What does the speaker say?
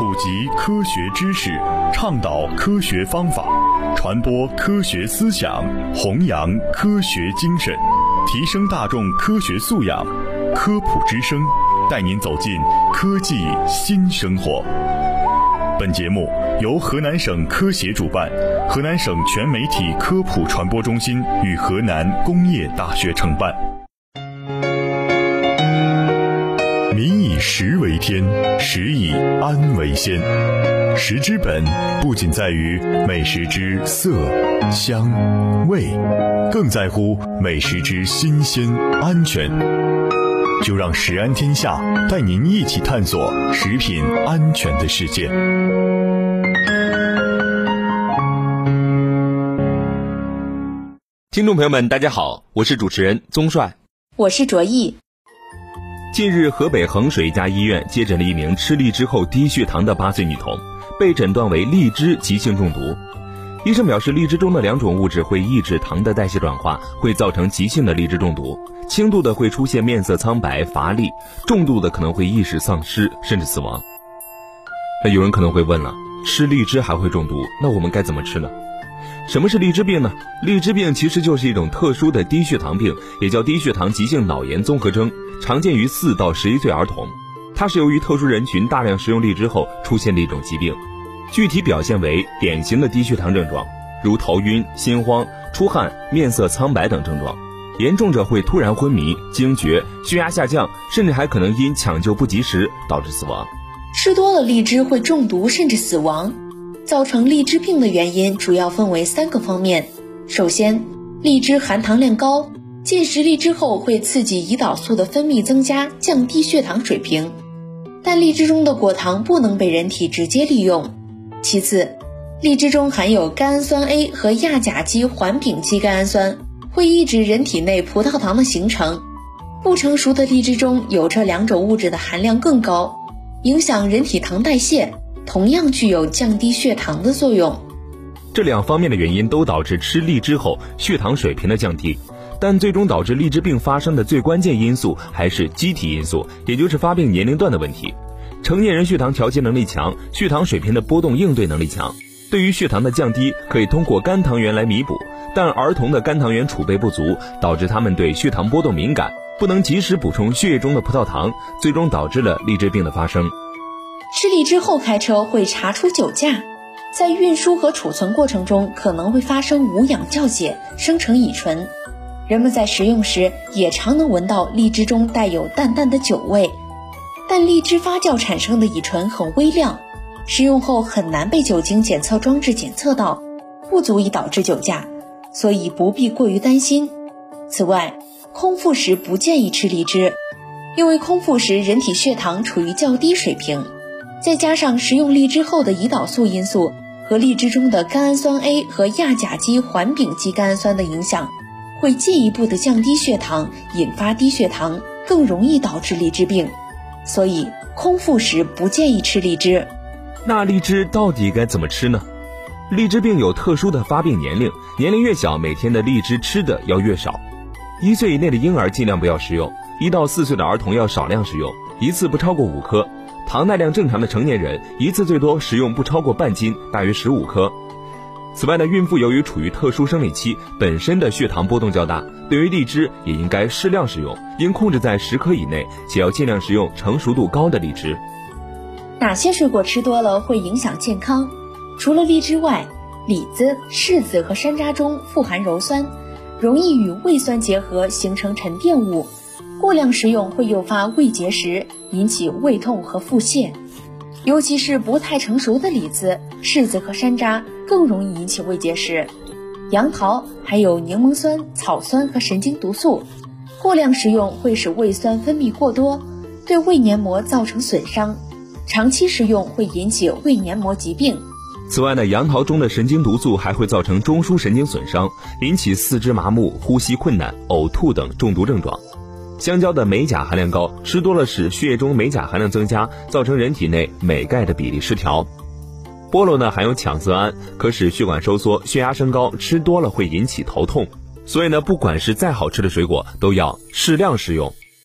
普及科学知识，倡导科学方法，传播科学思想，弘扬科学精神，提升大众科学素养。科普之声，带您走进科技新生活。本节目由河南省科协主办，河南省全媒体科普传播中心与河南工业大学承办。食为天，食以安为先。食之本不仅在于美食之色、香、味，更在乎美食之新鲜、安全。就让食安天下带您一起探索食品安全的世界。听众朋友们，大家好，我是主持人宗帅，我是卓毅。近日，河北衡水一家医院接诊了一名吃荔枝后低血糖的八岁女童，被诊断为荔枝急性中毒。医生表示，荔枝中的两种物质会抑制糖的代谢转化，会造成急性的荔枝中毒。轻度的会出现面色苍白、乏力；重度的可能会意识丧失，甚至死亡。那有人可能会问了：吃荔枝还会中毒？那我们该怎么吃呢？什么是荔枝病呢？荔枝病其实就是一种特殊的低血糖病，也叫低血糖急性脑炎综合征，常见于四到十一岁儿童。它是由于特殊人群大量食用荔枝后出现的一种疾病。具体表现为典型的低血糖症状，如头晕、心慌、出汗、面色苍白等症状。严重者会突然昏迷、惊厥、血压下降，甚至还可能因抢救不及时导致死亡。吃多了荔枝会中毒甚至死亡。造成荔枝病的原因主要分为三个方面。首先，荔枝含糖量高，进食荔枝后会刺激胰岛素的分泌增加，降低血糖水平。但荔枝中的果糖不能被人体直接利用。其次，荔枝中含有甘氨酸 A 和亚甲基环丙基甘氨酸，会抑制人体内葡萄糖的形成。不成熟的荔枝中有这两种物质的含量更高，影响人体糖代谢。同样具有降低血糖的作用。这两方面的原因都导致吃荔枝后血糖水平的降低，但最终导致荔枝病发生的最关键因素还是机体因素，也就是发病年龄段的问题。成年人血糖调节能力强，血糖水平的波动应对能力强，对于血糖的降低可以通过肝糖原来弥补，但儿童的肝糖原储备不足，导致他们对血糖波动敏感，不能及时补充血液中的葡萄糖，最终导致了荔枝病的发生。吃荔枝后开车会查出酒驾，在运输和储存过程中可能会发生无氧酵解，生成乙醇。人们在食用时也常能闻到荔枝中带有淡淡的酒味，但荔枝发酵产生的乙醇很微量，食用后很难被酒精检测装置检测到，不足以导致酒驾，所以不必过于担心。此外，空腹时不建议吃荔枝，因为空腹时人体血糖处于较低水平。再加上食用荔枝后的胰岛素因素和荔枝中的甘氨酸 A 和亚甲基环丙基甘氨酸的影响，会进一步的降低血糖，引发低血糖，更容易导致荔枝病。所以空腹时不建议吃荔枝。那荔枝到底该怎么吃呢？荔枝病有特殊的发病年龄，年龄越小，每天的荔枝吃的要越少。一岁以内的婴儿尽量不要食用，一到四岁的儿童要少量食用，一次不超过五颗。糖耐量正常的成年人一次最多食用不超过半斤，大约十五颗。此外呢，孕妇由于处于特殊生理期，本身的血糖波动较大，对于荔枝也应该适量食用，应控制在十颗以内，且要尽量食用成熟度高的荔枝。哪些水果吃多了会影响健康？除了荔枝外，李子、柿子和山楂中富含鞣酸，容易与胃酸结合形成沉淀物。过量食用会诱发胃结石，引起胃痛和腹泻，尤其是不太成熟的李子、柿子和山楂更容易引起胃结石。杨桃还有柠檬酸、草酸和神经毒素，过量食用会使胃酸分泌过多，对胃黏膜造成损伤，长期食用会引起胃黏膜疾病。此外呢，杨桃中的神经毒素还会造成中枢神经损伤，引起四肢麻木、呼吸困难、呕吐等中毒症状。香蕉的镁钾含量高，吃多了使血液中镁钾含量增加，造成人体内镁钙的比例失调。菠萝呢含有羟色胺，可使血管收缩，血压升高，吃多了会引起头痛。所以呢，不管是再好吃的水果，都要适量食用。